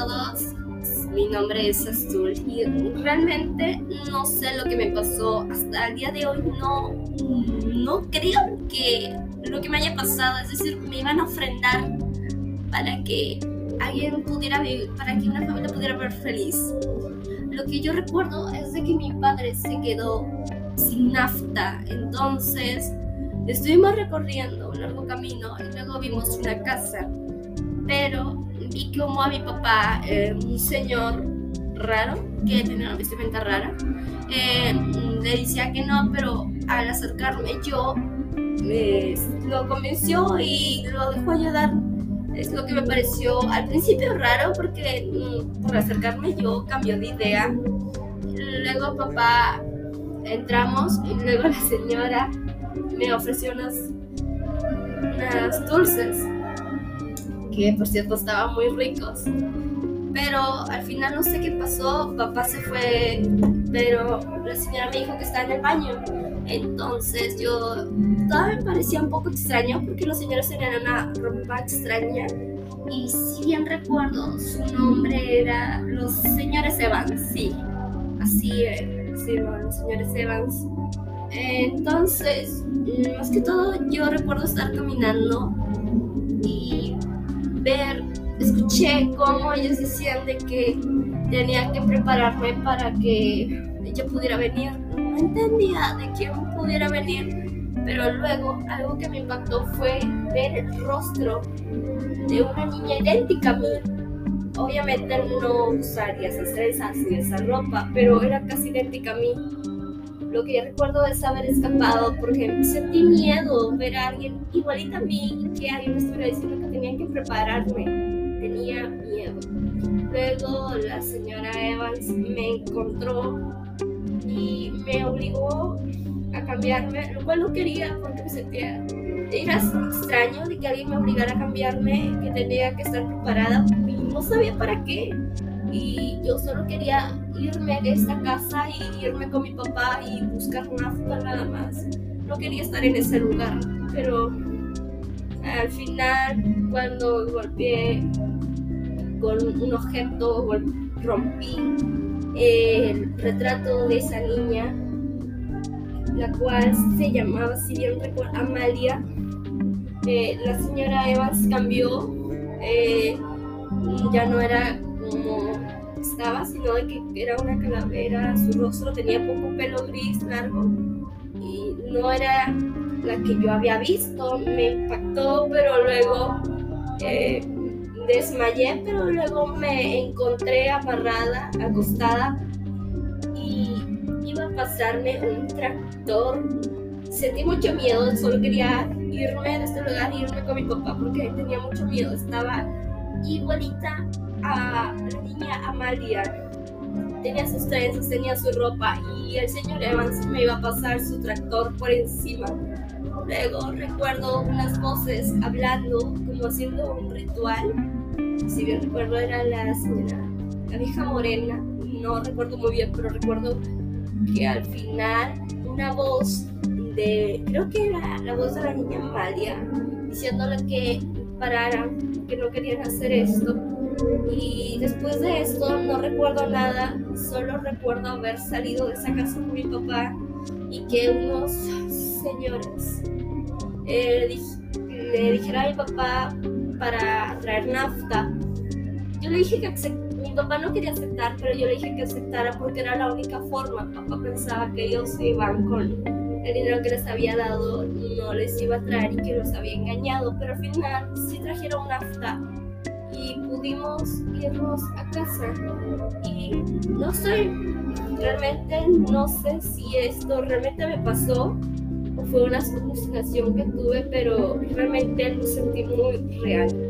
todos, mi nombre es Azul y realmente no sé lo que me pasó hasta el día de hoy. No, no creo que lo que me haya pasado, es decir, me iban a ofrendar para que alguien pudiera vivir, para que una familia pudiera ver feliz. Lo que yo recuerdo es de que mi padre se quedó sin nafta, entonces estuvimos recorriendo un largo camino y luego vimos una casa, pero vi como a mi papá, eh, un señor raro, que tenía una vestimenta rara, eh, le decía que no, pero al acercarme yo, lo convenció y lo dejó ayudar. Es lo que me pareció al principio raro porque mm, por acercarme yo cambió de idea. Luego papá entramos y luego la señora me ofreció unas, unas dulces que por cierto estaban muy ricos. Pero al final no sé qué pasó, papá se fue, pero la señora me dijo que estaba en el baño. Entonces yo todavía me parecía un poco extraño porque los señores tenían una ropa extraña. Y si bien recuerdo, su nombre era los señores Evans, sí, así, sí, los señores Evans. Entonces, más que todo, yo recuerdo estar caminando y ver, escuché cómo ellos decían de que tenía que prepararme para que ella pudiera venir. No entendía de quién pudiera venir, pero luego algo que me impactó fue ver el rostro de una niña idéntica a mí. Obviamente no usaría esas trenzas y esa ropa, pero era casi idéntica a mí. Lo que yo recuerdo es haber escapado porque sentí miedo ver a alguien igualita a mí que alguien me estuviera diciendo que tenía que prepararme. Tenía miedo. Luego la señora Evans me encontró y me obligó a cambiarme, lo cual no quería porque me sentía. Era extraño de que alguien me obligara a cambiarme, que tenía que estar preparada y no sabía para qué. Y yo solo quería irme de esta casa y irme con mi papá y buscar una foto nada más. No quería estar en ese lugar, pero al final cuando golpeé con un objeto, rompí el retrato de esa niña, la cual se llamaba, si bien recuerdo, Amalia. Eh, la señora Evans cambió, eh, ya no era como estaba, sino de que era una calavera, su rostro tenía poco pelo gris largo y no era la que yo había visto, me impactó, pero luego eh, desmayé, pero luego me encontré amarrada, acostada y iba a pasarme un tractor. Sentí mucho miedo, solo quería irme de este lugar irme con mi papá porque tenía mucho miedo, estaba igualita a la niña Amalia. Tenía sus trenzas, tenía su ropa y el señor Evans me iba a pasar su tractor por encima. Luego recuerdo unas voces hablando, como haciendo un ritual. Si bien recuerdo era la señora, la vieja morena, no recuerdo muy bien, pero recuerdo que al final una voz de, creo que era la voz de la niña Amalia, diciéndole que pararan, que no querían hacer esto y después de esto no recuerdo nada, solo recuerdo haber salido de esa casa con mi papá y que unos señores eh, le dijeron a mi papá para traer nafta. Yo le dije que mi papá no quería aceptar, pero yo le dije que aceptara porque era la única forma. Papá pensaba que ellos iban con el dinero que les había dado, no les iba a traer y que los había engañado, pero al final sí trajeron nafta y pudimos irnos a casa. Y no sé, realmente no sé si esto realmente me pasó o fue una alucinación que tuve, pero realmente lo sentí muy real.